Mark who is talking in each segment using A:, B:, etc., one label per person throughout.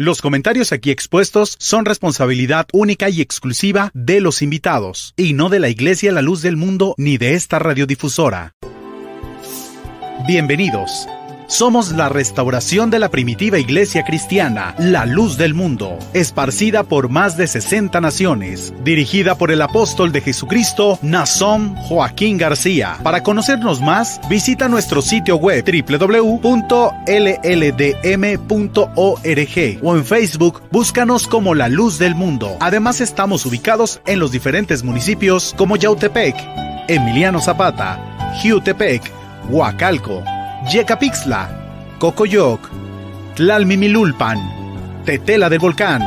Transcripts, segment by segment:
A: Los comentarios aquí expuestos son responsabilidad única y exclusiva de los invitados, y no de la Iglesia La Luz del Mundo ni de esta radiodifusora. Bienvenidos. Somos la restauración de la primitiva iglesia cristiana, la luz del mundo, esparcida por más de 60 naciones, dirigida por el apóstol de Jesucristo, Nazón Joaquín García. Para conocernos más, visita nuestro sitio web www.lldm.org o en Facebook búscanos como la luz del mundo. Además estamos ubicados en los diferentes municipios como Yautepec, Emiliano Zapata, Jiutepec, Huacalco, Yecapixtla, Cocoyoc, Tlalmimilulpan, Tetela del Volcán,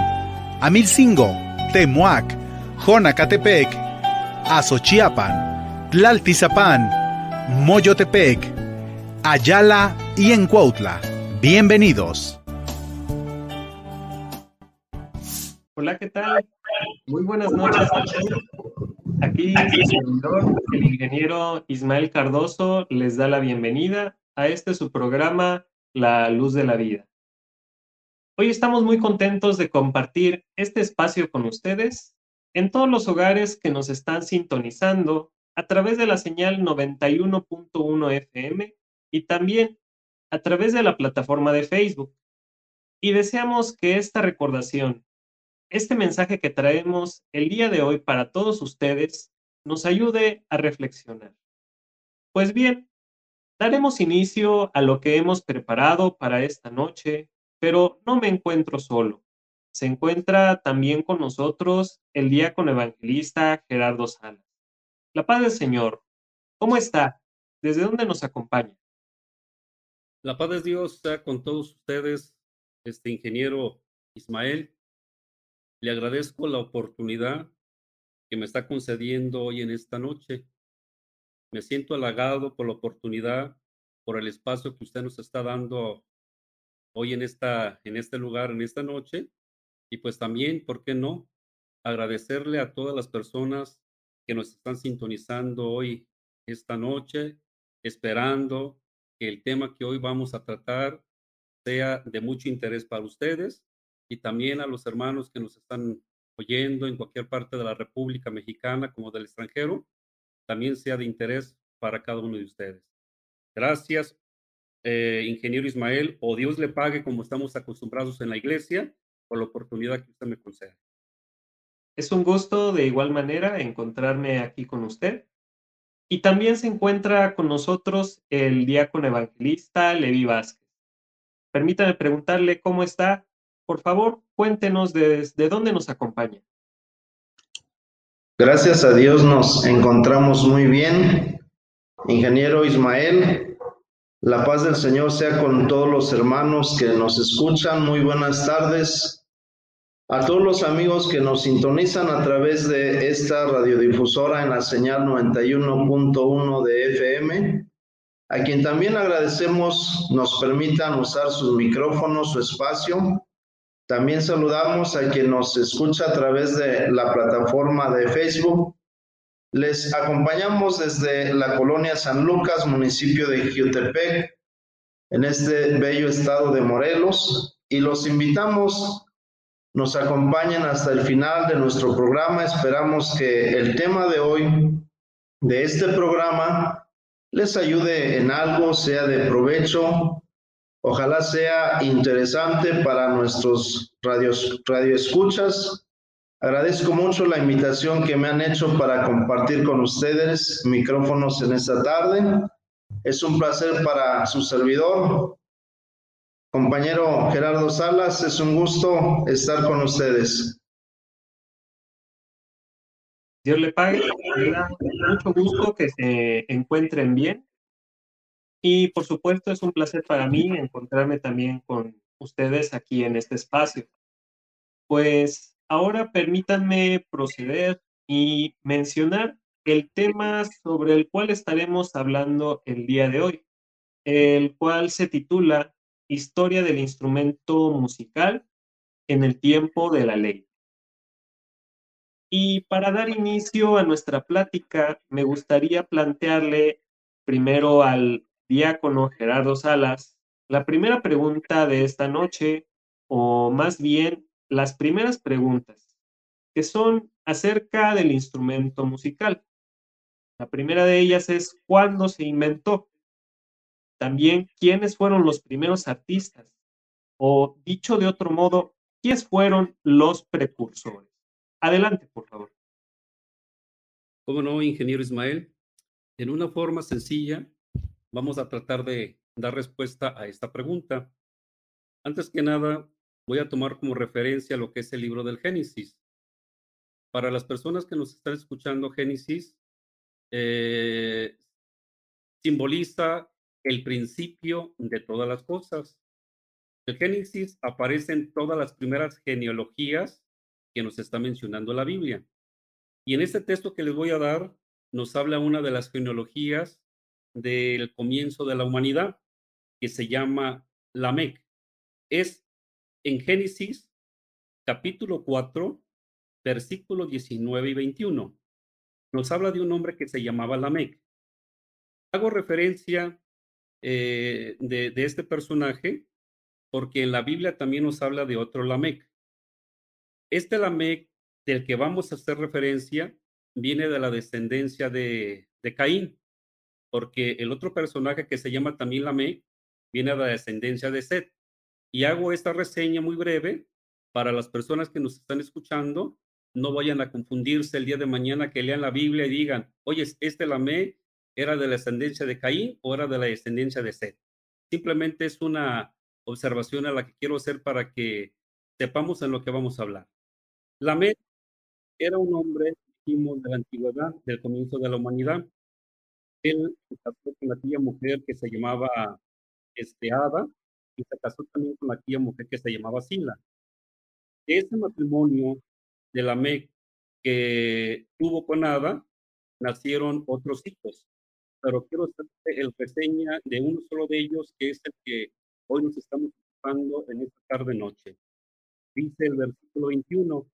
A: Amilcingo, Temuac, Jonacatepec, Azochiapan, Tlaltizapán, Moyotepec, Ayala y Encuautla. Bienvenidos.
B: Hola, ¿qué tal? Muy buenas noches. Aquí el ingeniero Ismael Cardoso les da la bienvenida a este su programa La Luz de la Vida. Hoy estamos muy contentos de compartir este espacio con ustedes en todos los hogares que nos están sintonizando a través de la señal 91.1 FM y también a través de la plataforma de Facebook. Y deseamos que esta recordación, este mensaje que traemos el día de hoy para todos ustedes, nos ayude a reflexionar. Pues bien, Daremos inicio a lo que hemos preparado para esta noche, pero no me encuentro solo. Se encuentra también con nosotros el diácono evangelista Gerardo Salas. La paz del Señor, ¿cómo está? ¿Desde dónde nos acompaña?
C: La paz de Dios sea con todos ustedes, este ingeniero Ismael. Le agradezco la oportunidad que me está concediendo hoy en esta noche me siento halagado por la oportunidad, por el espacio que usted nos está dando hoy en, esta, en este lugar, en esta noche. Y pues también, ¿por qué no? Agradecerle a todas las personas que nos están sintonizando hoy, esta noche, esperando que el tema que hoy vamos a tratar sea de mucho interés para ustedes y también a los hermanos que nos están oyendo en cualquier parte de la República Mexicana como del extranjero también sea de interés para cada uno de ustedes. Gracias, eh, ingeniero Ismael, o Dios le pague como estamos acostumbrados en la iglesia por la oportunidad que usted me concede.
B: Es un gusto de igual manera encontrarme aquí con usted. Y también se encuentra con nosotros el diácono evangelista Levi Vázquez. Permítame preguntarle cómo está. Por favor, cuéntenos desde dónde nos acompaña.
D: Gracias a Dios nos encontramos muy bien. Ingeniero Ismael, la paz del Señor sea con todos los hermanos que nos escuchan. Muy buenas tardes. A todos los amigos que nos sintonizan a través de esta radiodifusora en la señal 91.1 de FM, a quien también agradecemos nos permitan usar sus micrófonos, su espacio también saludamos a quien nos escucha a través de la plataforma de Facebook. Les acompañamos desde la colonia San Lucas, municipio de Jiutepec, en este bello estado de Morelos, y los invitamos, nos acompañen hasta el final de nuestro programa. Esperamos que el tema de hoy, de este programa, les ayude en algo, sea de provecho Ojalá sea interesante para nuestros radios, radioescuchas. Agradezco mucho la invitación que me han hecho para compartir con ustedes micrófonos en esta tarde. Es un placer para su servidor, compañero Gerardo Salas. Es un gusto estar con ustedes.
B: Dios le pague. Mucho gusto que se encuentren bien y por supuesto es un placer para mí encontrarme también con ustedes aquí en este espacio. Pues ahora permítanme proceder y mencionar el tema sobre el cual estaremos hablando el día de hoy, el cual se titula Historia del instrumento musical en el tiempo de la ley. Y para dar inicio a nuestra plática, me gustaría plantearle primero al diácono Gerardo Salas, la primera pregunta de esta noche, o más bien las primeras preguntas, que son acerca del instrumento musical. La primera de ellas es ¿cuándo se inventó? También, ¿quiénes fueron los primeros artistas? O dicho de otro modo, ¿quiénes fueron los precursores? Adelante, por favor.
C: ¿Cómo no, ingeniero Ismael? En una forma sencilla, vamos a tratar de dar respuesta a esta pregunta. Antes que nada, voy a tomar como referencia lo que es el libro del Génesis. Para las personas que nos están escuchando, Génesis eh, simboliza el principio de todas las cosas. El Génesis aparece en todas las primeras genealogías que nos está mencionando la Biblia. Y en este texto que les voy a dar, nos habla una de las genealogías del comienzo de la humanidad, que se llama Lamec. Es en Génesis capítulo 4, versículos 19 y 21. Nos habla de un hombre que se llamaba Lamec. Hago referencia eh, de, de este personaje porque en la Biblia también nos habla de otro Lamec. Este Lamec del que vamos a hacer referencia viene de la descendencia de, de Caín, porque el otro personaje que se llama también Lamec viene de la descendencia de Set. Y hago esta reseña muy breve para las personas que nos están escuchando, no vayan a confundirse el día de mañana que lean la Biblia y digan, oye, este Lamec era de la descendencia de Caín o era de la descendencia de Set. Simplemente es una observación a la que quiero hacer para que sepamos en lo que vamos a hablar. Lamec era un hombre, de la antigüedad, del comienzo de la humanidad. Él se casó con aquella mujer que se llamaba este, Ada y se casó también con aquella mujer que se llamaba Sila. De ese matrimonio de Lamec que tuvo con Ada, nacieron otros hijos. Pero quiero hacer el reseña de uno solo de ellos, que es el que hoy nos estamos ocupando en esta tarde-noche. Dice el versículo 21,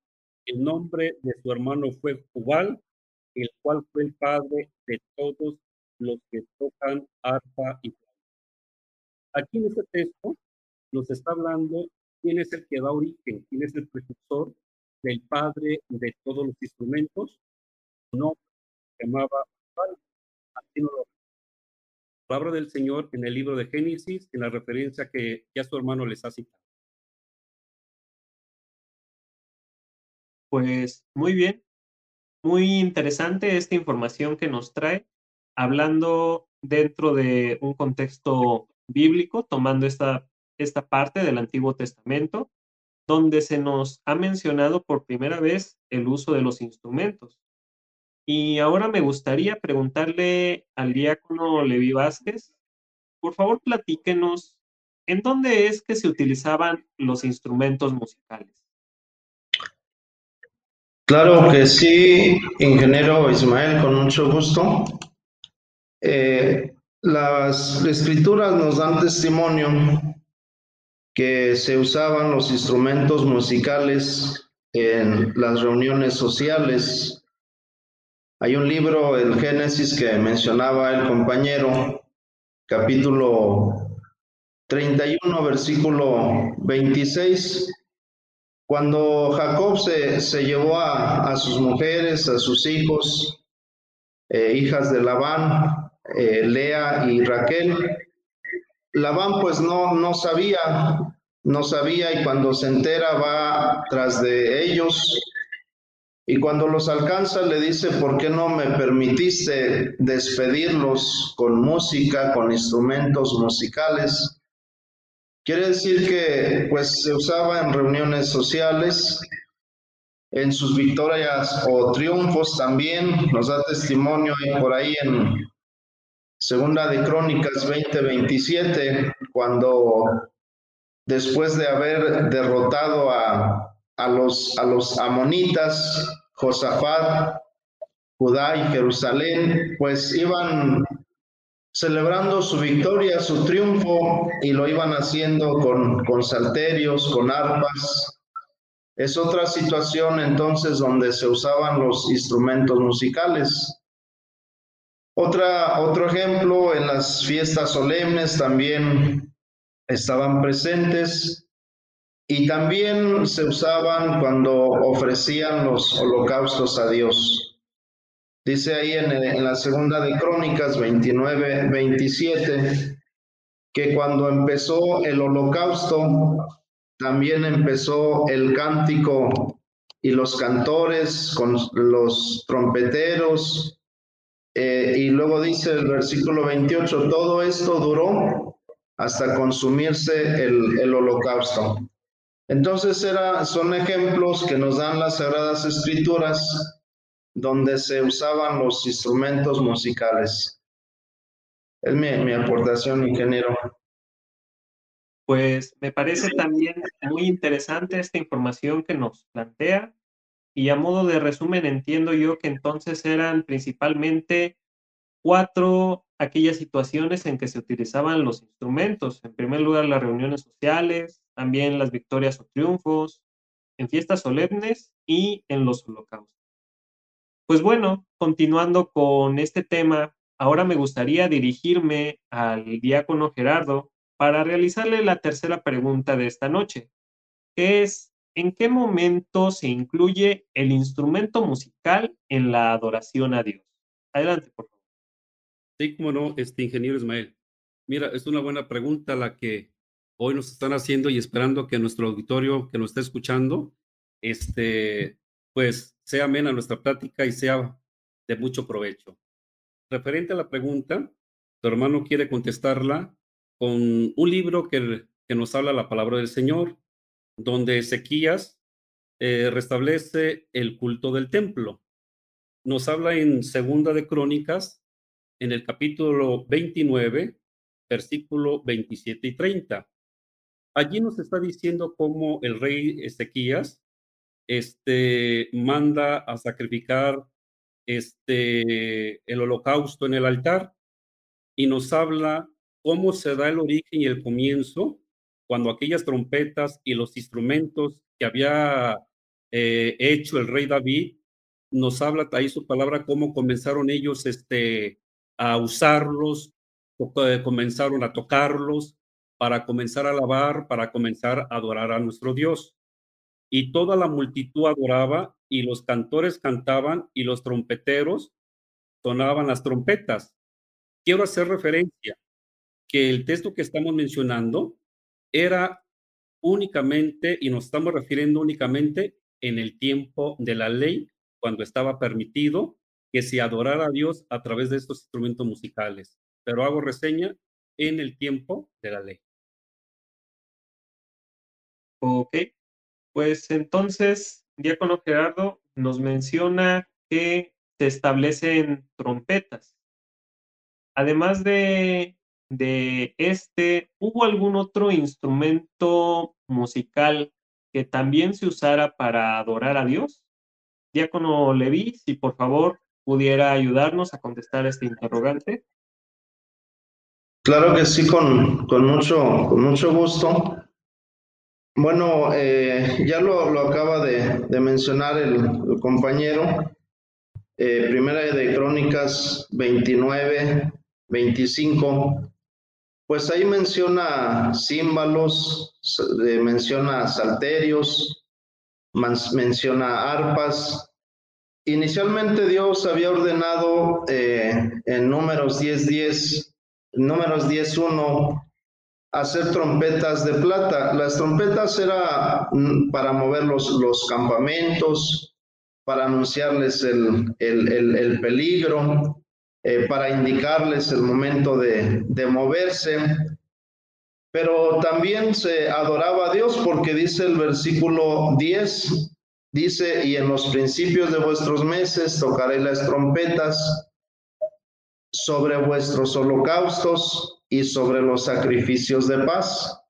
C: el nombre de su hermano fue Jubal, el cual fue el padre de todos los que tocan arpa y Aquí en este texto nos está hablando quién es el que da origen, quién es el precursor del padre de todos los instrumentos. No se llamaba así no lo palabra del Señor en el libro de Génesis, en la referencia que ya su hermano les ha citado.
B: Pues muy bien, muy interesante esta información que nos trae, hablando dentro de un contexto bíblico, tomando esta, esta parte del Antiguo Testamento, donde se nos ha mencionado por primera vez el uso de los instrumentos. Y ahora me gustaría preguntarle al diácono Levi Vázquez, por favor platíquenos, ¿en dónde es que se utilizaban los instrumentos musicales?
D: Claro que sí, ingeniero Ismael, con mucho gusto. Eh, las escrituras nos dan testimonio que se usaban los instrumentos musicales en las reuniones sociales. Hay un libro, el Génesis, que mencionaba el compañero, capítulo 31, versículo 26, cuando Jacob se, se llevó a, a, sus mujeres, a sus hijos, eh, hijas de Labán, eh, Lea y Raquel, Labán pues no, no sabía, no sabía y cuando se entera va tras de ellos. Y cuando los alcanza le dice, ¿por qué no me permitiste despedirlos con música, con instrumentos musicales? Quiere decir que pues se usaba en reuniones sociales, en sus victorias o triunfos también, nos da testimonio por ahí en Segunda de Crónicas 20:27, cuando después de haber derrotado a, a, los, a los amonitas, Josafat, Judá y Jerusalén, pues iban celebrando su victoria, su triunfo, y lo iban haciendo con, con salterios, con arpas. Es otra situación entonces donde se usaban los instrumentos musicales. Otra, otro ejemplo, en las fiestas solemnes también estaban presentes y también se usaban cuando ofrecían los holocaustos a Dios. Dice ahí en, la segunda de Crónicas 29, 27, que cuando empezó el holocausto, también empezó el cántico y los cantores con los trompeteros. Eh, y luego dice el versículo 28, todo esto duró hasta consumirse el, holocausto. Entonces era, son ejemplos que nos dan las Sagradas Escrituras donde se usaban los instrumentos musicales. Es mi aportación, ingeniero.
B: Pues me parece también muy interesante esta información que nos plantea y a modo de resumen entiendo yo que entonces eran principalmente cuatro aquellas situaciones en que se utilizaban los instrumentos. En primer lugar, las reuniones sociales, también las victorias o triunfos, en fiestas solemnes y en los holocaustos. Pues bueno, continuando con este tema, ahora me gustaría dirigirme al diácono Gerardo para realizarle la tercera pregunta de esta noche, que es, ¿en qué momento se incluye el instrumento musical en la adoración a Dios? Adelante, por favor.
C: Sí, como no, este ingeniero Ismael. Mira, es una buena pregunta la que hoy nos están haciendo y esperando que nuestro auditorio que nos esté escuchando, este, pues sea amena nuestra plática y sea de mucho provecho. Referente a la pregunta, tu hermano quiere contestarla con un libro que, que nos habla la palabra del Señor, donde Ezequías eh, restablece el culto del templo. Nos habla en Segunda de Crónicas, en el capítulo 29, versículo 27 y 30. Allí nos está diciendo cómo el rey Ezequías este, manda a sacrificar este, el holocausto en el altar y nos habla cómo se da el origen y el comienzo cuando aquellas trompetas y los instrumentos que había eh, hecho el rey David, nos habla ahí su palabra cómo comenzaron ellos este, a usarlos, eh, comenzaron a tocarlos para comenzar a alabar, para comenzar a adorar a nuestro Dios. Y toda la multitud adoraba y los cantores cantaban y los trompeteros sonaban las trompetas. Quiero hacer referencia que el texto que estamos mencionando era únicamente, y nos estamos refiriendo únicamente en el tiempo de la ley, cuando estaba permitido que se adorara a Dios a través de estos instrumentos musicales. Pero hago reseña en el tiempo de la ley.
B: Ok, pues entonces, Diácono Gerardo nos menciona que se establecen trompetas. Además de, de este, ¿hubo algún otro instrumento musical que también se usara para adorar a Dios? Diácono Leví, si por favor pudiera ayudarnos a contestar este interrogante.
D: Claro que sí, con, con, mucho, con mucho gusto. Bueno, eh, ya lo, lo, acaba de, mencionar el, compañero. Eh, primera de Crónicas 29, 25. Pues ahí menciona címbalos, menciona salterios, menciona arpas, Inicialmente Dios había ordenado eh, en números 10.10, 10, números 10.1, hacer trompetas de plata. Las trompetas era mm, para mover los, los campamentos, para anunciarles el, el, el, peligro, eh, para indicarles el momento de, de moverse. Pero también se adoraba a Dios porque dice el versículo 10, Dice, y en los principios de vuestros meses tocaré las trompetas sobre vuestros holocaustos y sobre los sacrificios de paz.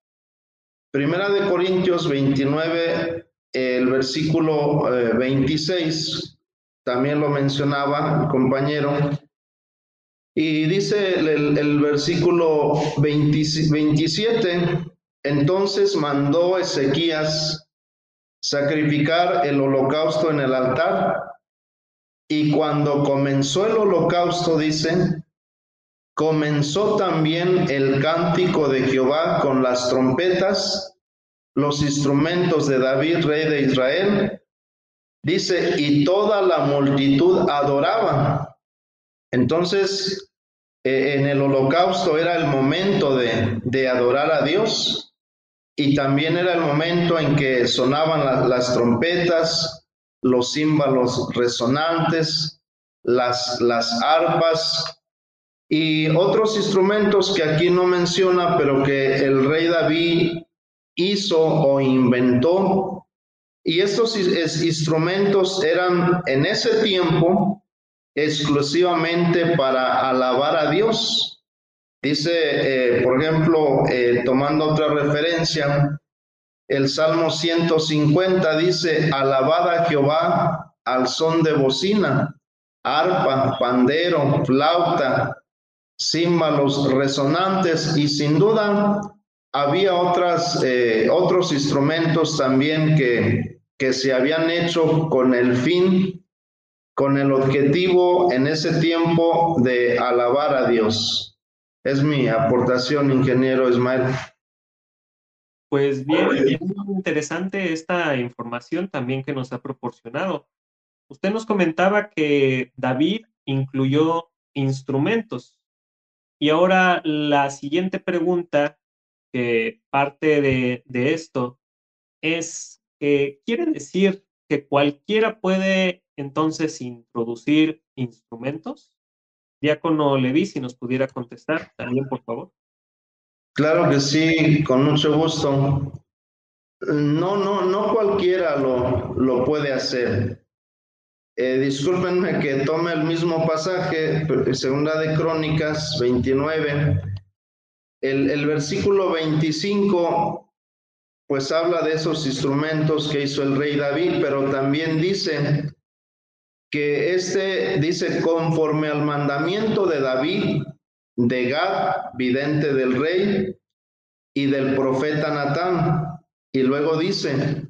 D: Primera de Corintios 29, el versículo 26, eh, también lo mencionaba el compañero. Y dice el, versículo 27, entonces mandó Ezequías sacrificar el holocausto en el altar. Y cuando comenzó el holocausto, dice, comenzó también el cántico de Jehová con las trompetas, los instrumentos de David, rey de Israel, dice, y toda la multitud adoraba. Entonces, eh, en el holocausto era el momento de, de, adorar a Dios y también era el momento en que sonaban las trompetas, los címbalos resonantes, las, las arpas y otros instrumentos que aquí no menciona, pero que el rey David hizo o inventó. Y estos instrumentos eran en ese tiempo exclusivamente para alabar a Dios. Dice, eh, por ejemplo, eh, tomando otra referencia, el Salmo 150 dice, alabad a Jehová al son de bocina, arpa, pandero, flauta, címbalos resonantes y sin duda había otras, eh, otros instrumentos también que, que se habían hecho con el fin con el objetivo en ese tiempo de alabar a Dios. Es mi aportación, ingeniero Ismael.
B: Pues bien, bien interesante esta información también que nos ha proporcionado. Usted nos comentaba que David incluyó instrumentos. Y ahora la siguiente pregunta que parte de, de esto es, que ¿quiere decir que cualquiera puede entonces introducir instrumentos? Diácono Levi, si nos pudiera contestar también, por favor.
D: Claro que sí, con mucho gusto. No, no, no cualquiera lo, lo puede hacer. Eh, discúlpenme que tome el mismo pasaje, segunda de Crónicas 29. El, el versículo 25 pues habla de esos instrumentos que hizo el rey David, pero también dice que este dice conforme al mandamiento de David, de Gad, vidente del rey, y del profeta Natán. Y luego dice,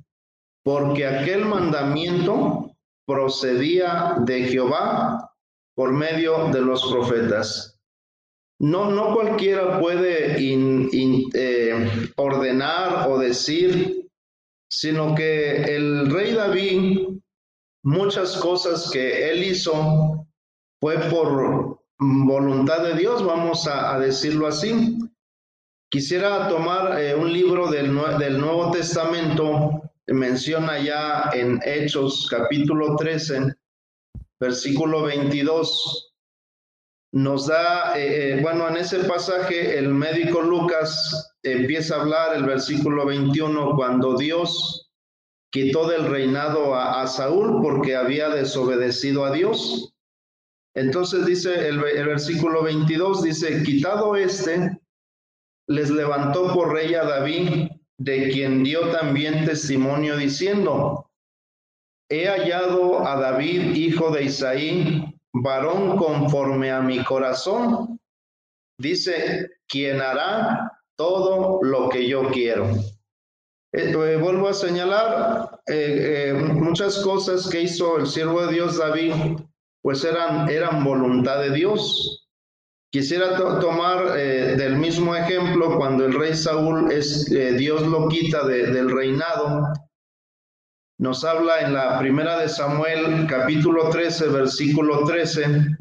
D: porque aquel mandamiento procedía de Jehová por medio de los profetas. No, no cualquiera puede eh, ordenar o decir, sino que el rey David, muchas cosas que él hizo fue por voluntad de Dios, vamos a, decirlo así. Quisiera tomar eh, un libro del, del Nuevo Testamento, menciona ya en Hechos capítulo 13, versículo 22 nos da, eh, eh, bueno, en ese pasaje el médico Lucas empieza a hablar el versículo 21 cuando Dios quitó del reinado a, Saúl porque había desobedecido a Dios. Entonces dice el, el versículo 22, dice, quitado este, les levantó por rey a David, de quien dio también testimonio diciendo, he hallado a David, hijo de Isaí, varón conforme a mi corazón, dice, quien hará todo lo que yo quiero. Eh, eh, vuelvo a señalar eh, muchas cosas que hizo el siervo de Dios David, pues eran, eran voluntad de Dios. Quisiera tomar del mismo ejemplo cuando el rey Saúl es, Dios lo quita del reinado nos habla en la primera de Samuel, capítulo 13, versículo 13,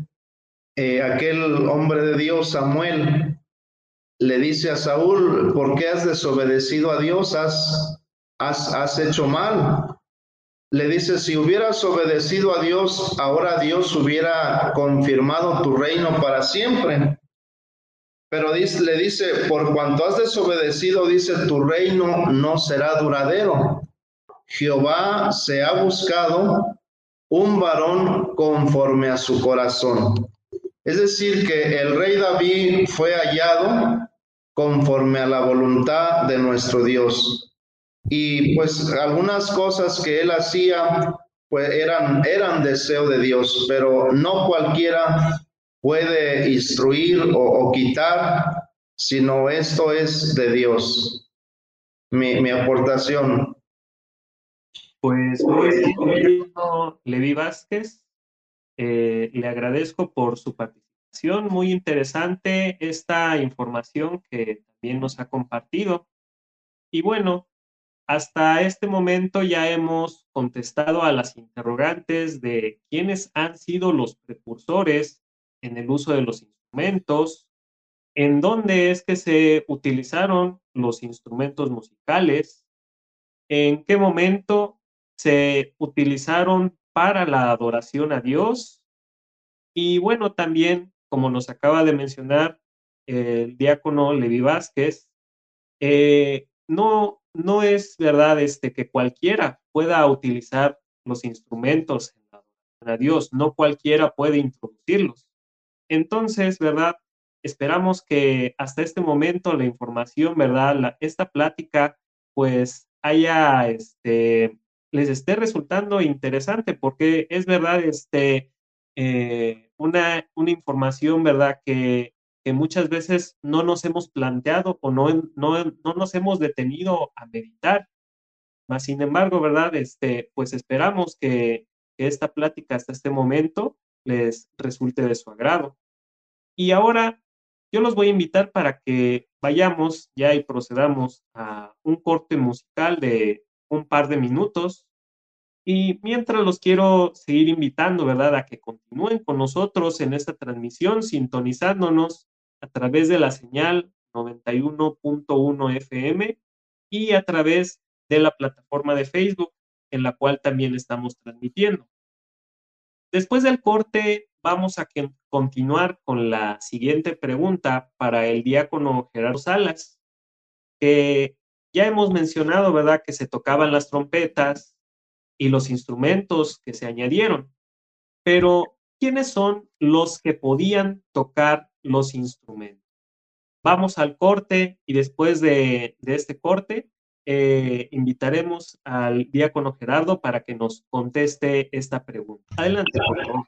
D: eh, aquel hombre de Dios, Samuel, le dice a Saúl, ¿por qué has desobedecido a Dios? Has, has, hecho mal. Le dice, si hubieras obedecido a Dios, ahora Dios hubiera confirmado tu reino para siempre. Pero le dice, por cuanto has desobedecido, dice, tu reino no será duradero. Jehová se ha buscado un varón conforme a su corazón. Es decir, que el rey David fue hallado conforme a la voluntad de nuestro Dios. Y pues algunas cosas que él hacía pues eran, eran deseo de Dios, pero no cualquiera puede instruir o, quitar, sino esto es de Dios. Mi, mi aportación.
B: Pues Levi Vázquez. Eh, le agradezco por su participación. Muy interesante esta información que también nos ha compartido. Y bueno, hasta este momento ya hemos contestado a las interrogantes de quiénes han sido los precursores en el uso de los instrumentos, en dónde es que se utilizaron los instrumentos musicales, en qué momento se utilizaron para la adoración a Dios. Y bueno, también, como nos acaba de mencionar el diácono Levi Vázquez, eh, no, no es verdad este, que cualquiera pueda utilizar los instrumentos en Dios, no cualquiera puede introducirlos. Entonces, ¿verdad? Esperamos que hasta este momento la información, ¿verdad? esta plática, pues haya, este, les esté resultando interesante, porque es verdad, este, eh, una, una información, ¿verdad? Que, que, muchas veces no nos hemos planteado o no, no, no nos hemos detenido a meditar. Mas, sin embargo, ¿verdad? Este, pues esperamos que, que esta plática hasta este momento les resulte de su agrado. Y ahora yo los voy a invitar para que vayamos ya y procedamos a un corte musical de un par de minutos. Y mientras los quiero seguir invitando, ¿verdad?, a que continúen con nosotros en esta transmisión, sintonizándonos a través de la señal 91.1 FM y a través de la plataforma de Facebook en la cual también estamos transmitiendo. Después del corte, vamos a continuar con la siguiente pregunta para el diácono Gerardo Salas, que ya hemos mencionado, ¿verdad?, que se tocaban las trompetas y los instrumentos que se añadieron. Pero, ¿quiénes son los que podían tocar los instrumentos? Vamos al corte y después de, este corte eh, invitaremos al diácono Gerardo para que nos conteste esta pregunta. Adelante, por favor.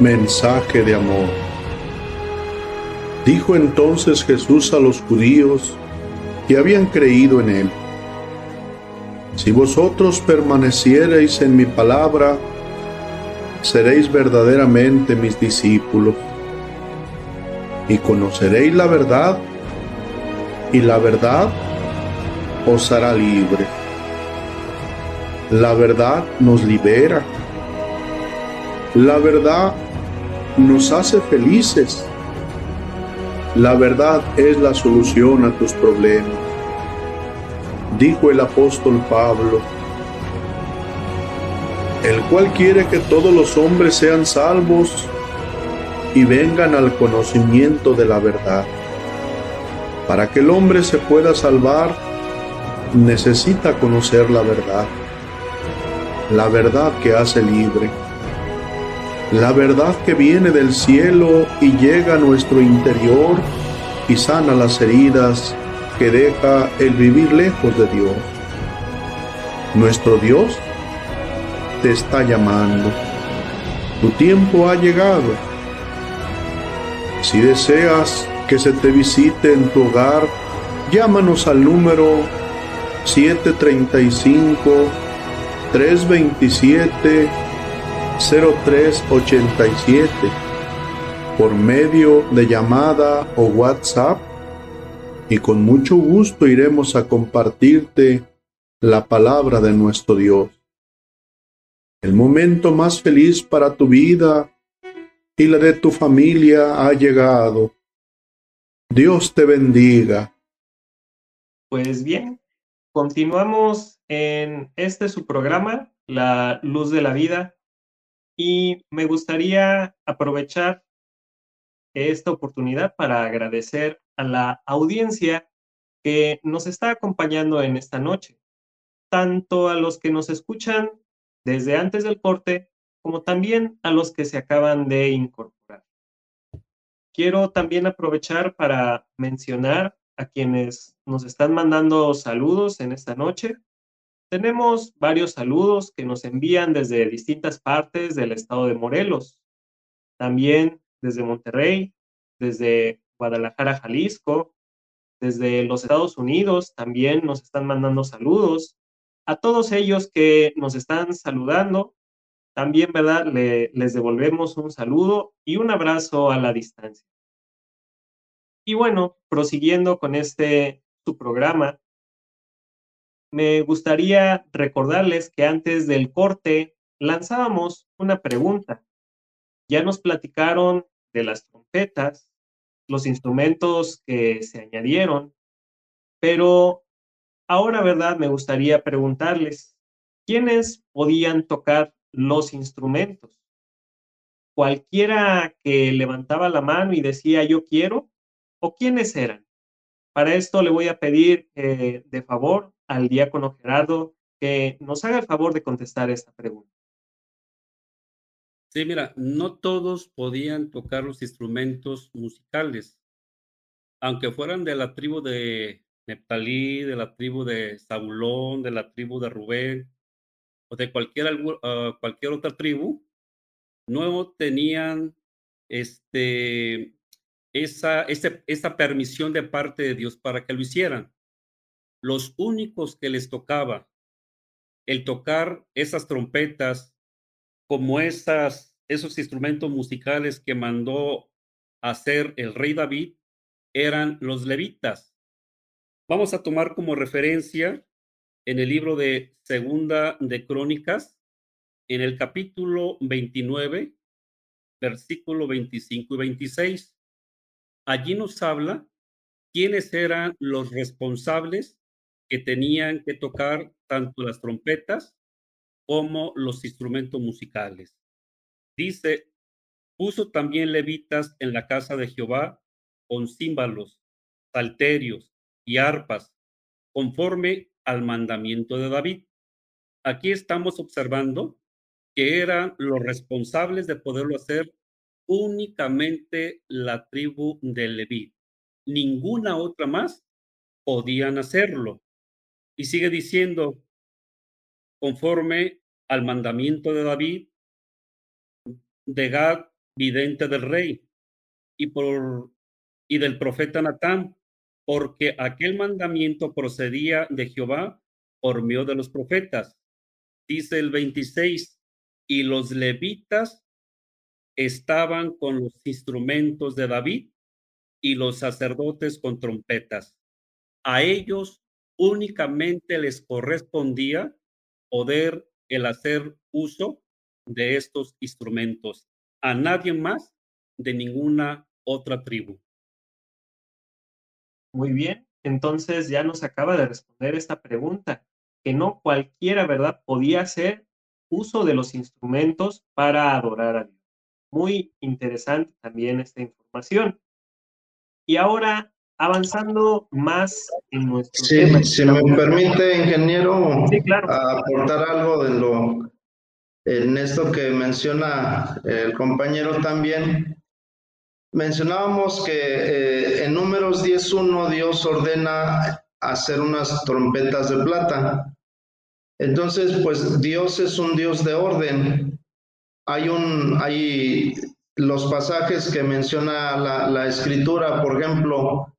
E: Mensaje de amor. Dijo entonces Jesús a los judíos que habían creído en él. Si vosotros permaneciereis en mi palabra, seréis verdaderamente mis discípulos y conoceréis la verdad y la verdad os hará libre. La verdad nos libera. La verdad nos hace felices. La verdad es la solución a tus problemas. Dijo el apóstol Pablo, el cual quiere que todos los hombres sean salvos y vengan al conocimiento de la verdad. Para que el hombre se pueda salvar, necesita conocer la verdad, la verdad que hace libre, la verdad que viene del cielo y llega a nuestro interior y sana las heridas que deja el vivir lejos de Dios. Nuestro Dios te está llamando. Tu tiempo ha llegado. Si deseas que se te visite en tu hogar, llámanos al número 735 327 0387 por medio de llamada o WhatsApp y con mucho gusto iremos a compartirte la palabra de nuestro Dios. El momento más feliz para tu vida y la de tu familia ha llegado. Dios te bendiga.
B: Pues bien, continuamos en este su programa, La Luz de la Vida, y me gustaría aprovechar esta oportunidad para agradecer a la audiencia que nos está acompañando en esta noche, tanto a los que nos escuchan desde antes del corte como también a los que se acaban de incorporar. Quiero también aprovechar para mencionar a quienes nos están mandando saludos en esta noche. Tenemos varios saludos que nos envían desde distintas partes del estado de Morelos, también desde Monterrey, desde Guadalajara, Jalisco, desde los Estados Unidos también nos están mandando saludos. A todos ellos que nos están saludando, también, ¿verdad? les devolvemos un saludo y un abrazo a la distancia. Y bueno, prosiguiendo con este su programa, me gustaría recordarles que antes del corte lanzábamos una pregunta. Ya nos platicaron de las trompetas, los instrumentos que se añadieron, pero ahora, ¿verdad? Me gustaría preguntarles, ¿quiénes podían tocar los instrumentos. Cualquiera que levantaba la mano y decía yo quiero, o quiénes eran. Para esto le voy a pedir eh, de favor al diácono Gerardo que nos haga el favor de contestar esta pregunta.
C: Sí, mira, no todos podían tocar los instrumentos musicales, aunque fueran de la tribu de Neptalí, de la tribu de Zabulón, de la tribu de Rubén, o de cualquier, uh, cualquier otra tribu, no tenían este, esa, esa, esa permisión de parte de Dios para que lo hicieran. Los únicos que les tocaba el tocar esas trompetas como esas, esos instrumentos musicales que mandó hacer el rey David eran los levitas. Vamos a tomar como referencia en el libro de Segunda de Crónicas, en el capítulo 29, versículo 25 y 26. Allí nos habla quiénes eran los responsables que tenían que tocar tanto las trompetas como los instrumentos musicales. Dice, puso también levitas en la casa de Jehová con címbalos, salterios y arpas, conforme al mandamiento de David. Aquí estamos observando que eran los responsables de poderlo hacer únicamente la tribu de Leví. Ninguna otra más podían hacerlo. Y sigue diciendo, conforme al mandamiento de David, de Gad, vidente del rey, y, por, y del profeta Natán, porque aquel mandamiento procedía de Jehová por medio de los profetas. Dice el 26, y los levitas estaban con los instrumentos de David y los sacerdotes con trompetas. A ellos únicamente les correspondía poder el hacer uso de estos instrumentos, a nadie más de ninguna otra tribu.
B: Muy bien, entonces ya nos acaba de responder esta pregunta, que no cualquiera, ¿verdad?, podía hacer uso de los instrumentos para adorar a Dios. Muy interesante también esta información. Y ahora, avanzando más en nuestro
D: sí,
B: tema.
D: Si me permite, ingeniero, aportar algo de lo en esto que menciona el compañero también. Mencionábamos que eh, en números 10.1 Dios ordena hacer unas trompetas de plata. Entonces, pues Dios es un Dios de orden hay un, hay los pasajes que menciona la, la escritura, por ejemplo,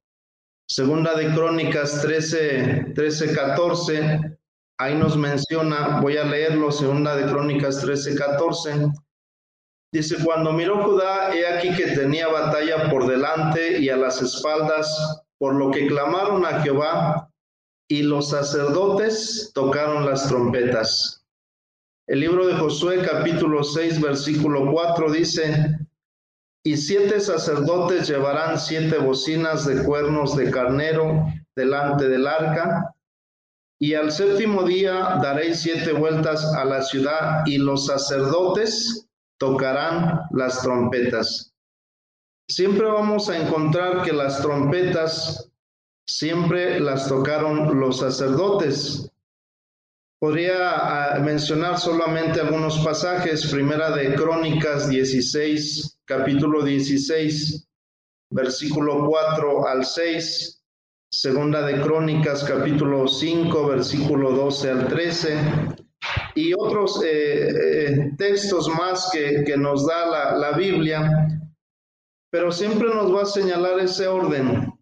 D: segunda de Crónicas 13, 13, 14, ahí nos menciona, voy a leerlo, segunda de Crónicas 13, 14. Dice, cuando miró Judá, he aquí que tenía batalla por delante y a las espaldas, por lo que clamaron a Jehová, y los sacerdotes tocaron las trompetas. El libro de Josué capítulo 6 versículo 4 dice, y siete sacerdotes llevarán siete bocinas de cuernos de carnero delante del arca, y al séptimo día daréis siete vueltas a la ciudad y los sacerdotes tocarán las trompetas. Siempre vamos a encontrar que las trompetas siempre las tocaron los sacerdotes. Podría ah, mencionar solamente algunos pasajes, primera de Crónicas 16, capítulo 16, versículo 4 al 6, segunda de Crónicas capítulo 5, versículo 12 al 13, y otros eh, eh, textos más que, que nos da la, la Biblia, pero siempre nos va a señalar ese orden.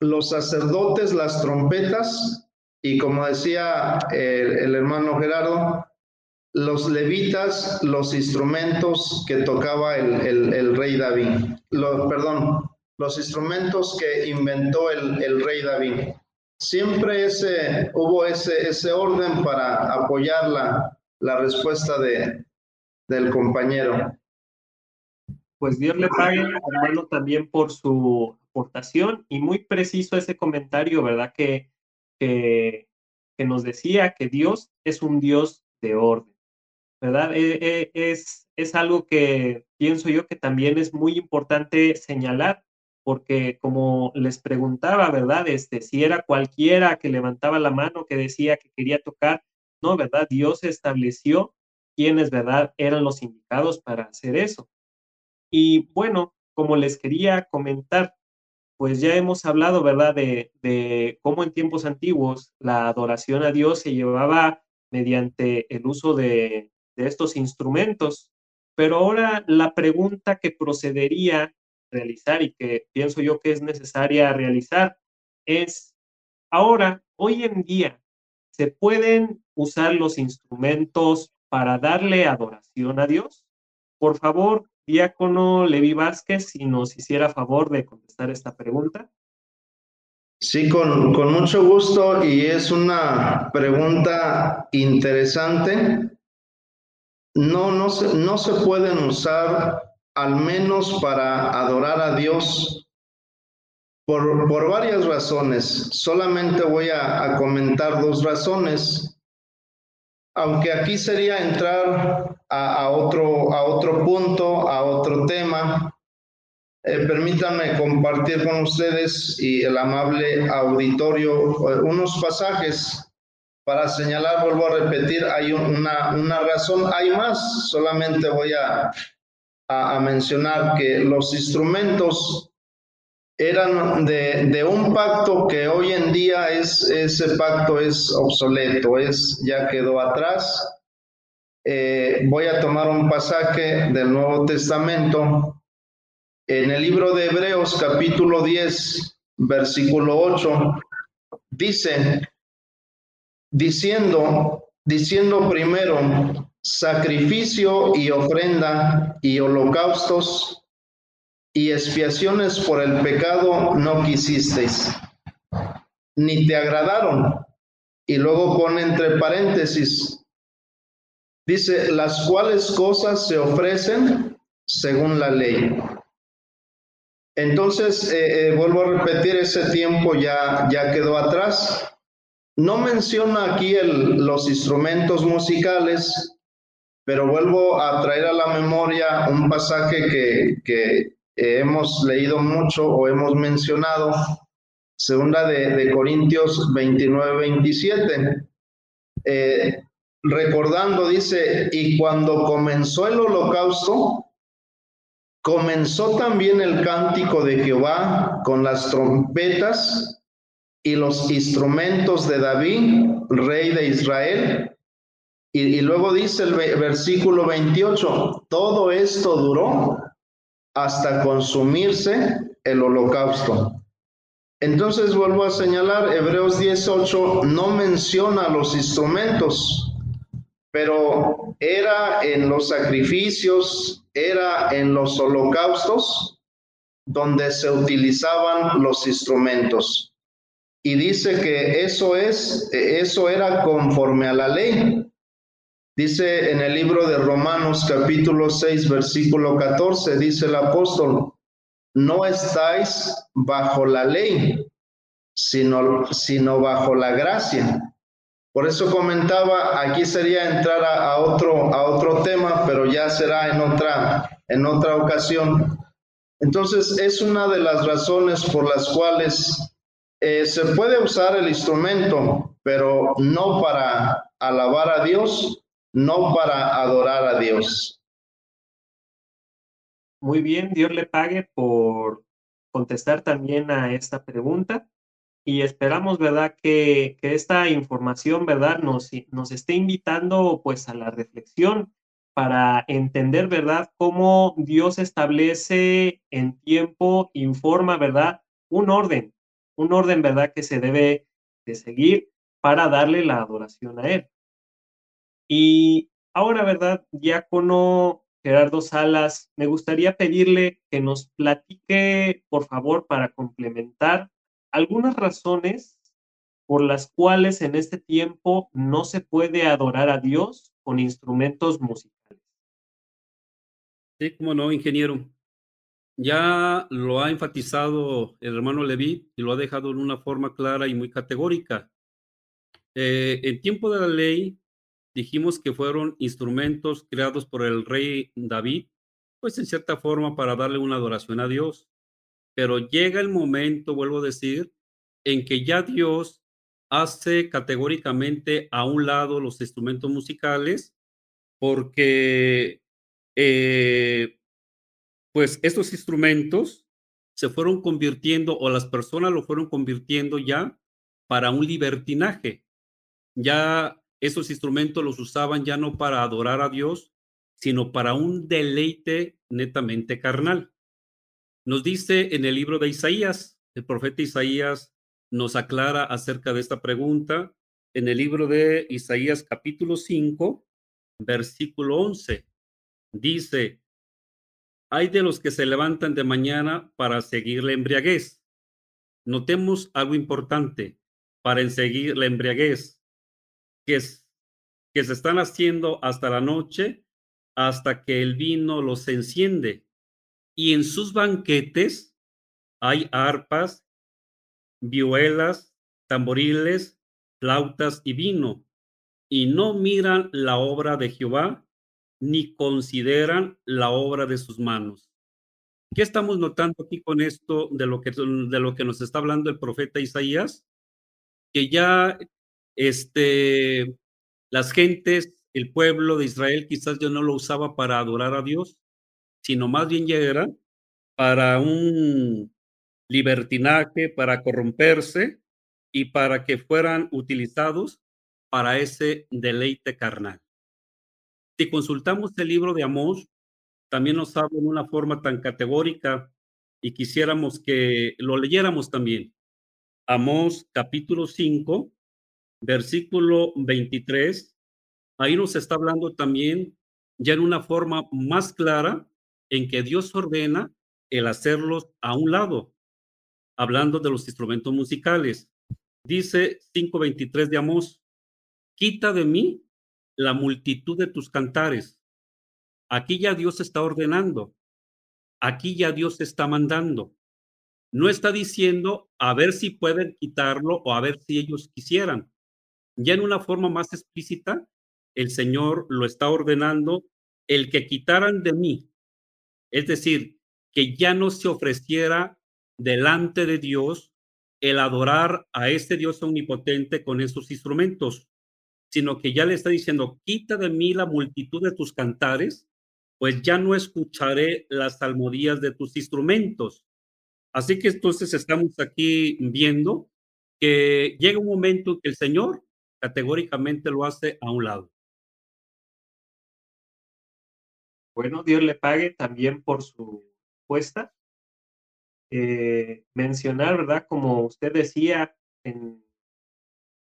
D: Los sacerdotes, las trompetas, y como decía el, hermano Gerardo, los levitas, los instrumentos que tocaba el, rey David, perdón, los instrumentos que inventó el, rey David. Siempre ese, hubo ese, ese orden para apoyar la, la respuesta de, del compañero.
B: Pues Dios le pague, hermano, también por su aportación y muy preciso ese comentario, ¿verdad? Que que, nos decía que Dios es un Dios de orden, ¿verdad? E, e, es, es algo que pienso yo que también es muy importante señalar, porque como les preguntaba, ¿verdad? Este, si era cualquiera que levantaba la mano que decía que quería tocar, no, ¿verdad? Dios estableció quiénes, ¿verdad? Eran los indicados para hacer eso. Y bueno, como les quería comentar, pues ya hemos hablado, ¿verdad?, de, cómo en tiempos antiguos la adoración a Dios se llevaba mediante el uso de, estos instrumentos. Pero ahora la pregunta que procedería realizar y que pienso yo que es necesaria realizar es, ahora, hoy en día, ¿se pueden usar los instrumentos para darle adoración a Dios? Por favor, Diácono Levi Vázquez, si nos hiciera favor de contestar esta pregunta.
D: Sí, con, con mucho gusto y es una pregunta interesante. No, no se, no se pueden usar al menos para adorar a Dios por, por varias razones. Solamente voy a, a comentar dos razones aunque aquí sería entrar a, otro, a otro punto, a otro tema, eh, permítanme compartir con ustedes y el amable auditorio eh, unos pasajes para señalar, vuelvo a repetir, hay una, una razón, hay más, solamente voy a, a mencionar que los instrumentos eran de, de, un pacto que hoy en día es, ese pacto es obsoleto, es, ya quedó atrás. eh, voy a tomar un pasaje del Nuevo Testamento en el libro de Hebreos capítulo 10, versículo 8. Dice, diciendo, diciendo primero, sacrificio y ofrenda y holocaustos y expiaciones por el pecado no quisisteis, ni te agradaron. Y luego pone entre paréntesis, dice, las cuales cosas se ofrecen según la ley. Entonces, eh, eh, vuelvo a repetir, ese tiempo ya, ya quedó atrás. No menciona aquí el, los instrumentos musicales, pero vuelvo a traer a la memoria un pasaje que, que hemos leído mucho o hemos mencionado, segunda de, Corintios 29, 27. Eh, recordando, dice, y cuando comenzó el holocausto, comenzó también el cántico de Jehová con las trompetas y los instrumentos de David, rey de Israel, y, luego dice el versículo 28, todo esto duró hasta consumirse el holocausto. Entonces vuelvo a señalar, Hebreos 18 no menciona los instrumentos, pero era en los sacrificios, era en los holocaustos donde se utilizaban los instrumentos. Y dice que eso es, eso era conforme a la ley. Dice en el libro de Romanos capítulo 6 versículo 14, dice el apóstol, no estáis bajo la ley, sino, sino bajo la gracia. Por eso comentaba, aquí sería entrar a, otro, a otro tema, pero ya será en otra, en otra ocasión. Entonces, es una de las razones por las cuales eh, se puede usar el instrumento, pero no para alabar a Dios, no para adorar a Dios.
B: Muy bien, Dios le pague por contestar también a esta pregunta y esperamos, ¿verdad?, que, que esta información, ¿verdad?, nos, nos esté invitando pues a la reflexión para entender, ¿verdad?, cómo Dios establece en tiempo, informa, ¿verdad?, un orden, un orden, ¿verdad?, que se debe de seguir para darle la adoración a Él. Y ahora, ¿verdad? Diácono Gerardo Salas, me gustaría pedirle que nos platique, por favor, para complementar algunas razones por las cuales en este tiempo no se puede adorar a Dios con instrumentos musicales.
C: Sí, cómo no, ingeniero. Ya lo ha enfatizado el hermano Leví y lo ha dejado en una forma clara y muy categórica. Eh, en tiempo de la ley, dijimos que fueron instrumentos creados por el rey David, pues en cierta forma para darle una adoración a Dios. Pero llega el momento, vuelvo a decir, en que ya Dios hace categóricamente a un lado los instrumentos musicales, porque eh, pues estos instrumentos se fueron convirtiendo o las personas lo fueron convirtiendo ya para un libertinaje. Ya esos instrumentos los usaban ya no para adorar a Dios, sino para un deleite netamente carnal. Nos dice en el libro de Isaías, el profeta Isaías nos aclara acerca de esta pregunta en el libro de Isaías capítulo 5, versículo 11. Dice, hay de los que se levantan de mañana para seguir la embriaguez. Notemos algo importante para seguir la embriaguez que, se están haciendo hasta la noche, hasta que el vino los enciende. Y en sus banquetes hay arpas, vihuelas, tamboriles, flautas y vino, y no miran la obra de Jehová, ni consideran la obra de sus manos. ¿Qué estamos notando aquí con esto de lo que, de lo que nos está hablando el profeta Isaías? Que ya este, las gentes, el pueblo de Israel quizás ya no lo usaba para adorar a Dios, sino más bien era para un libertinaje, para corromperse y para que fueran utilizados para ese deleite carnal. Si consultamos el libro de Amós, también nos habla en una forma tan categórica y quisiéramos que lo leyéramos también. Amós capítulo 5, versículo 23, ahí nos está hablando también ya en una forma más clara en que Dios ordena el hacerlos a un lado, hablando de los instrumentos musicales. Dice 5.23 de Amós, quita de mí la multitud de tus cantares. Aquí ya Dios está ordenando, aquí ya Dios está mandando. No está diciendo a ver si pueden quitarlo o a ver si ellos quisieran. Ya en una forma más explícita, el Señor lo está ordenando el que quitaran de mí. Es decir, que ya no se ofreciera delante de Dios el adorar a este Dios omnipotente con esos instrumentos, sino que ya le está diciendo, quita de mí la multitud de tus cantares, pues ya no escucharé las salmodías de tus instrumentos. Así que entonces estamos aquí viendo que llega un momento en que el Señor categóricamente lo hace a un lado.
B: Bueno, Dios le pague también por su respuesta. Eh, mencionar, ¿verdad? Como usted decía en,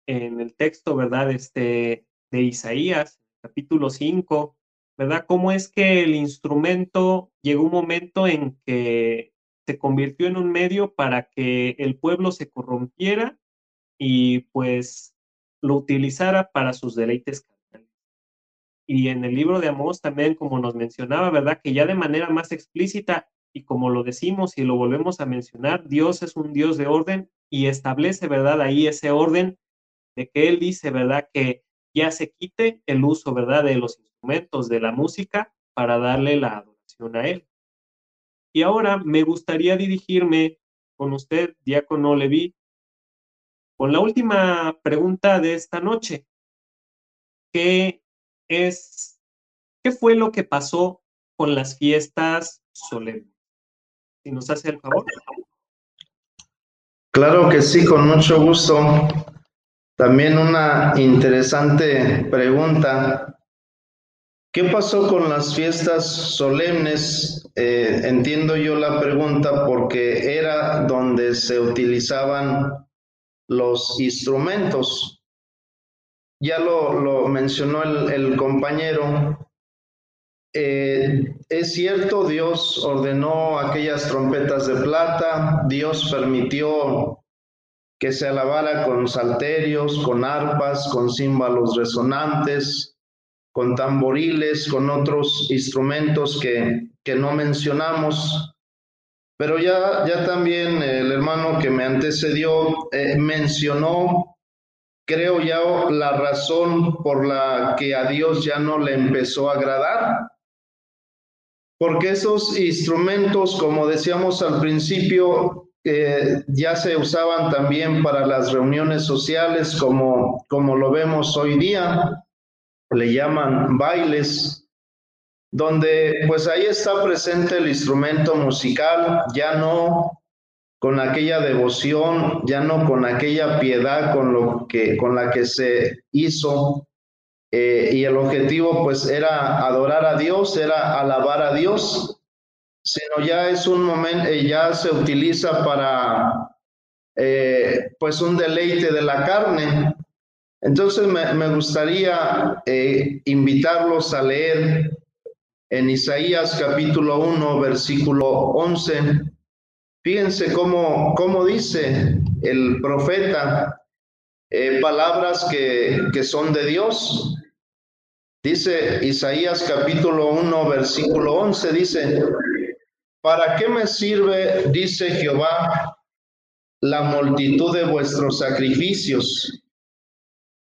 B: en el texto, ¿verdad? Este, de Isaías, capítulo 5, ¿verdad? Cómo es que el instrumento llegó un momento en que se convirtió en un medio para que el pueblo se corrompiera y pues lo utilizara para sus deleites Y en el libro de Amós también, como nos mencionaba, ¿verdad? Que ya de manera más explícita y como lo decimos y lo volvemos a mencionar, Dios es un Dios de orden y establece, ¿verdad? Ahí ese orden de que Él dice, ¿verdad? Que ya se quite el uso, ¿verdad? De los instrumentos de la música para darle la adoración a Él. Y ahora me gustaría dirigirme con usted, diácono Leví, con la última pregunta de esta noche. ¿Qué es, qué fue lo que pasó con las fiestas solemnes? Si nos hace el favor.
D: Claro que sí, con mucho gusto. También una interesante pregunta ¿Qué pasó con las fiestas solemnes? Eh, entiendo yo la pregunta porque era donde se utilizaban los instrumentos. Ya lo, mencionó el, compañero. Eh, es cierto, Dios ordenó aquellas trompetas de plata, Dios permitió que se alabara con salterios, con arpas, con címbalos resonantes, con tamboriles, con otros instrumentos que, que no mencionamos. Pero ya, ya también el hermano que me antecedió eh, mencionó, creo ya, la razón por la que a Dios ya no le empezó a agradar. Porque esos instrumentos, como decíamos al principio, eh, ya se usaban también para las reuniones sociales, como, como lo vemos hoy día le llaman bailes, donde pues ahí está presente el instrumento musical, ya no con aquella devoción, ya no con aquella piedad con, lo que, con la que se hizo. Eh, y el objetivo pues era adorar a Dios, era alabar a Dios, sino ya es un momento, eh, ya se utiliza para eh, pues un deleite de la carne, entonces me, gustaría invitarlos a leer en Isaías capítulo 1, versículo 11. Fíjense cómo, cómo dice el profeta eh, palabras que, que son de Dios. Dice Isaías capítulo 1, versículo 11, dice, ¿para qué me sirve, dice Jehová, la multitud de vuestros sacrificios?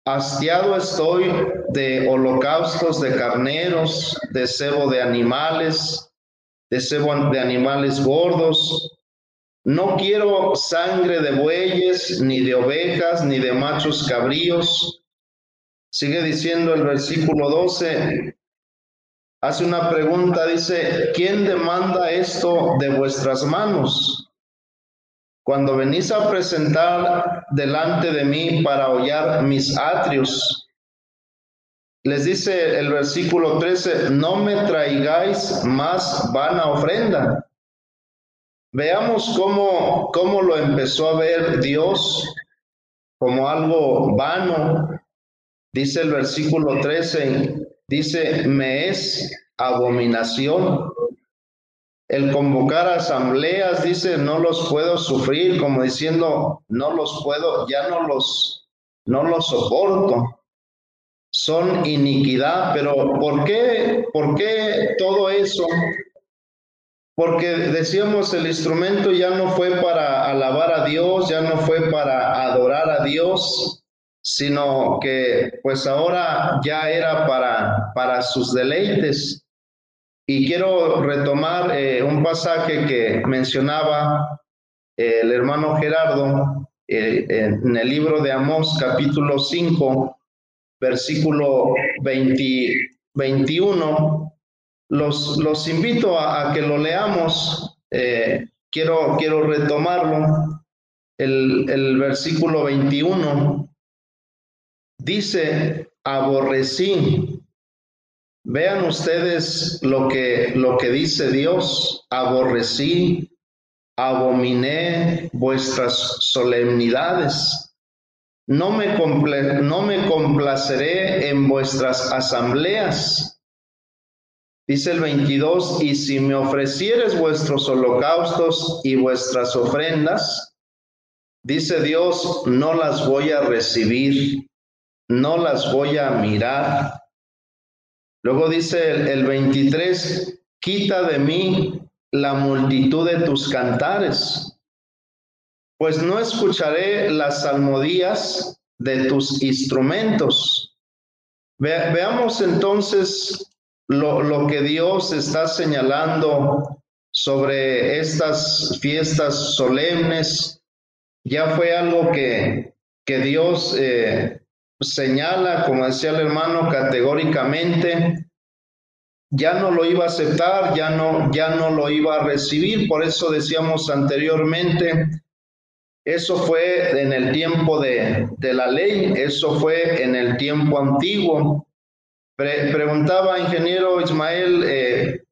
D: Hastiado estoy de holocaustos de carneros, de cebo de animales, de cebo de animales gordos. No quiero sangre de bueyes, ni de ovejas, ni de machos cabríos. Sigue diciendo el versículo 12. Hace una pregunta, dice, ¿quién demanda esto de vuestras manos? Cuando venís a presentar delante de mí para hollar mis atrios les dice el versículo 13, no me traigáis más vana ofrenda. Veamos cómo, cómo lo empezó a ver Dios como algo vano. Dice el versículo 13, dice, me es abominación. El convocar asambleas, dice, no los puedo sufrir, como diciendo, no los puedo, ya no los, no los soporto. Son iniquidad, pero ¿por qué, por qué todo eso? Porque decíamos, el instrumento ya no fue para alabar a Dios, ya no fue para adorar a Dios, sino que pues ahora ya era para, para sus deleites. Y quiero retomar eh, un pasaje que mencionaba eh, el hermano Gerardo eh, en el libro de Amós capítulo 5, versículo 21. Los, los invito a, que lo leamos. quiero, quiero retomarlo. El, el versículo 21 dice, aborrecí Vean ustedes lo que, lo que dice Dios, aborrecí, abominé vuestras solemnidades. No me, no me complaceré en vuestras asambleas. Dice el 22, y si me ofrecieres vuestros holocaustos y vuestras ofrendas, dice Dios, no las voy a recibir, no las voy a mirar Luego dice el, 23, quita de mí la multitud de tus cantares, pues no escucharé las salmodías de tus instrumentos. veamos entonces lo, lo, que Dios está señalando sobre estas fiestas solemnes. Ya fue algo que, que Dios eh, señala, como decía el hermano, categóricamente, ya no lo iba a aceptar, ya no, ya no lo iba a recibir. Por eso decíamos anteriormente, eso fue en el tiempo de, la ley, eso fue en el tiempo antiguo. preguntaba ingeniero Ismael, eh,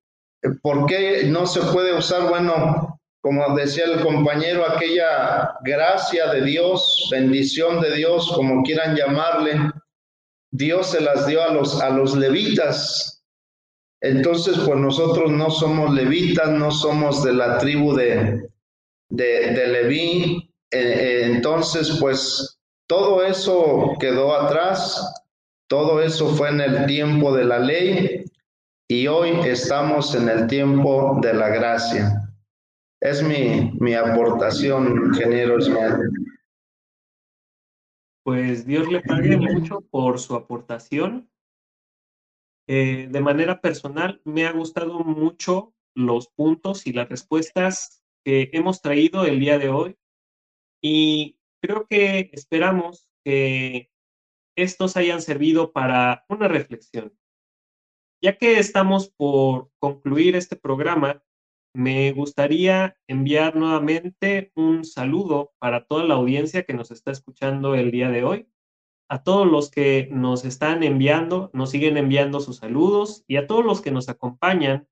D: ¿por qué no se puede usar, bueno, como decía el compañero, aquella gracia de Dios, bendición de Dios, como quieran llamarle, Dios se las dio a los, a los levitas. Entonces, pues nosotros no somos levitas, no somos de la tribu de, de, Leví. Eh, eh, entonces, pues todo eso quedó atrás, todo eso fue en el tiempo de la ley y hoy estamos en el tiempo de la gracia. Es mi, mi aportación, ingeniero.
B: Pues Dios le pague mucho por su aportación. Eh, de manera personal, me ha gustado mucho los puntos y las respuestas que hemos traído el día de hoy y creo que esperamos que estos hayan servido para una reflexión. Ya que estamos por concluir este programa, me gustaría enviar nuevamente un saludo para toda la audiencia que nos está escuchando el día de hoy, a todos los que nos están enviando, nos siguen enviando sus saludos y a todos los que nos acompañan,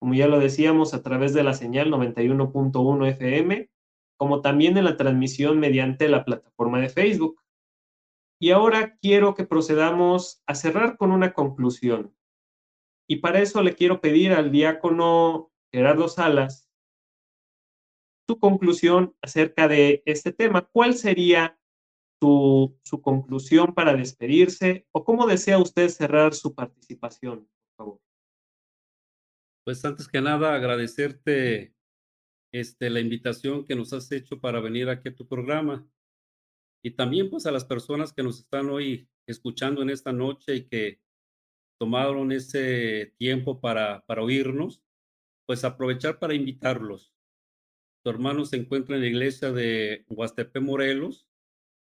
B: como ya lo decíamos, a través de la señal 91.1 FM, como también en la transmisión mediante la plataforma de Facebook. Y ahora quiero que procedamos a cerrar con una conclusión. Y para eso le quiero pedir al diácono Gerardo Salas, tu conclusión acerca de este tema. ¿Cuál sería su, su conclusión para despedirse o cómo desea usted cerrar su participación, por favor?
C: Pues antes que nada, agradecerte este, la invitación que nos has hecho para venir aquí a tu programa y también pues a las personas que nos están hoy escuchando en esta noche y que tomaron ese tiempo para, para oírnos pues aprovechar para invitarlos. Tu hermano se encuentra en la iglesia de Huastepe, Morelos,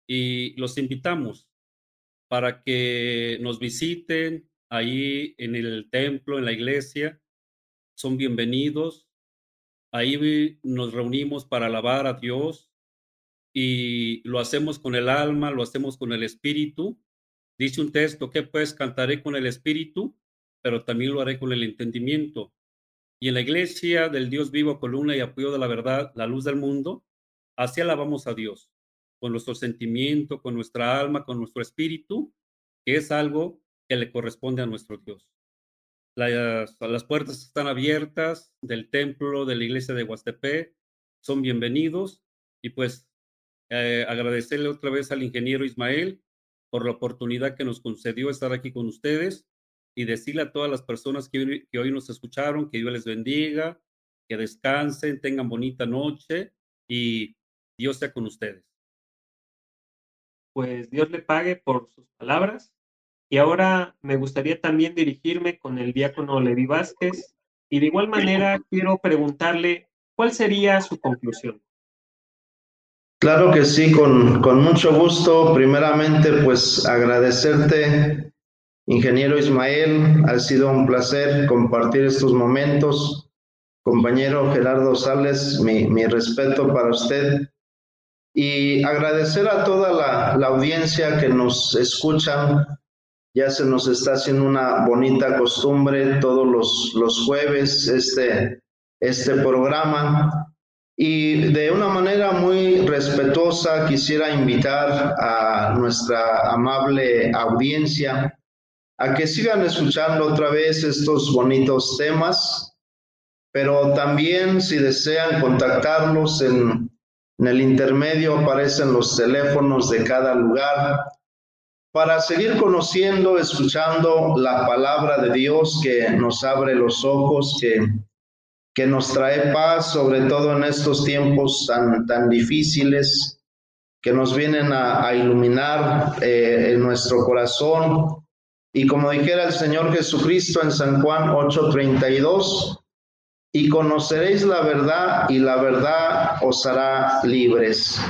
C: y los invitamos para que nos visiten ahí en el templo, en la iglesia. Son bienvenidos. Ahí nos reunimos para alabar a Dios y lo hacemos con el alma, lo hacemos con el espíritu Dice un texto que pues cantaré con el espíritu, pero también lo haré con el entendimiento. Y en la iglesia del Dios vivo, columna y apoyo de la verdad, la luz del mundo, así alabamos a Dios, con nuestro sentimiento, con nuestra alma, con nuestro espíritu, que es algo que le corresponde a nuestro Dios. Las, las puertas están abiertas del templo de la iglesia de Huastepé, son bienvenidos y pues eh, agradecerle otra vez al ingeniero Ismael por la oportunidad que nos concedió estar aquí con ustedes y decirle a todas las personas que hoy, que hoy nos escucharon que Dios les bendiga, que descansen, tengan bonita noche y Dios sea con ustedes.
B: Pues Dios le pague por sus palabras. Y ahora me gustaría también dirigirme con el diácono Levi Vázquez y de igual manera quiero preguntarle cuál sería su conclusión.
D: Claro que sí, con, con mucho gusto. Primeramente, pues agradecerte, ingeniero Ismael. Ha sido un placer compartir estos momentos. Compañero Gerardo Sales, mi, mi respeto para usted. Y agradecer a toda la, la audiencia que nos escuchan. Ya se nos está haciendo una bonita costumbre todos los, los jueves este, este programa. Y de una manera muy respetuosa quisiera invitar a nuestra amable audiencia a que sigan escuchando otra vez estos bonitos temas, pero también si desean contactarlos en, en el intermedio aparecen los teléfonos de cada lugar para seguir conociendo, escuchando la palabra de Dios que nos abre los ojos, que que nos trae paz, sobre todo en estos tiempos tan, tan difíciles, que nos vienen a, iluminar eh, en nuestro corazón. Y como dijera el Señor Jesucristo en San Juan 8:32, y conoceréis la verdad y la verdad os hará libres.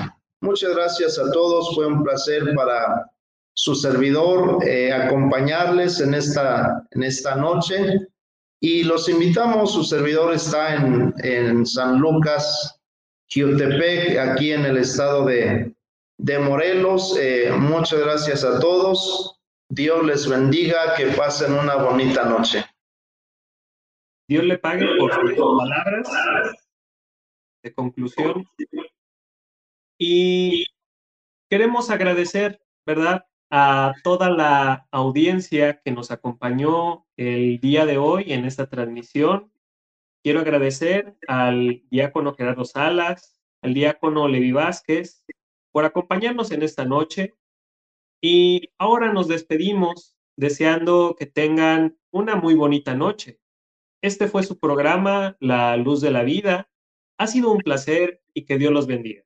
D: Muchas gracias a todos, fue un placer para su servidor eh, acompañarles en esta, en esta noche y los invitamos, su servidor está en, en San Lucas, Jiotepec, aquí en el estado de, de Morelos. Eh, muchas gracias a todos. Dios les bendiga, que pasen una bonita noche.
B: Dios le pague por sus palabras de conclusión. Y queremos agradecer, ¿verdad? a toda la audiencia que nos acompañó el día de hoy en esta transmisión. Quiero agradecer al diácono Gerardo Salas, al diácono Levi Vázquez por acompañarnos en esta noche. Y ahora nos despedimos deseando que tengan una muy bonita noche. Este fue su programa, La Luz de la Vida. Ha sido un placer y que Dios los bendiga.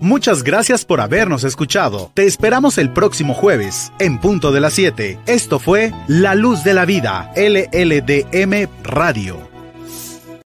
A: Muchas gracias por habernos escuchado. Te esperamos el próximo jueves, en punto de las 7. Esto fue La Luz de la Vida, LLDM Radio.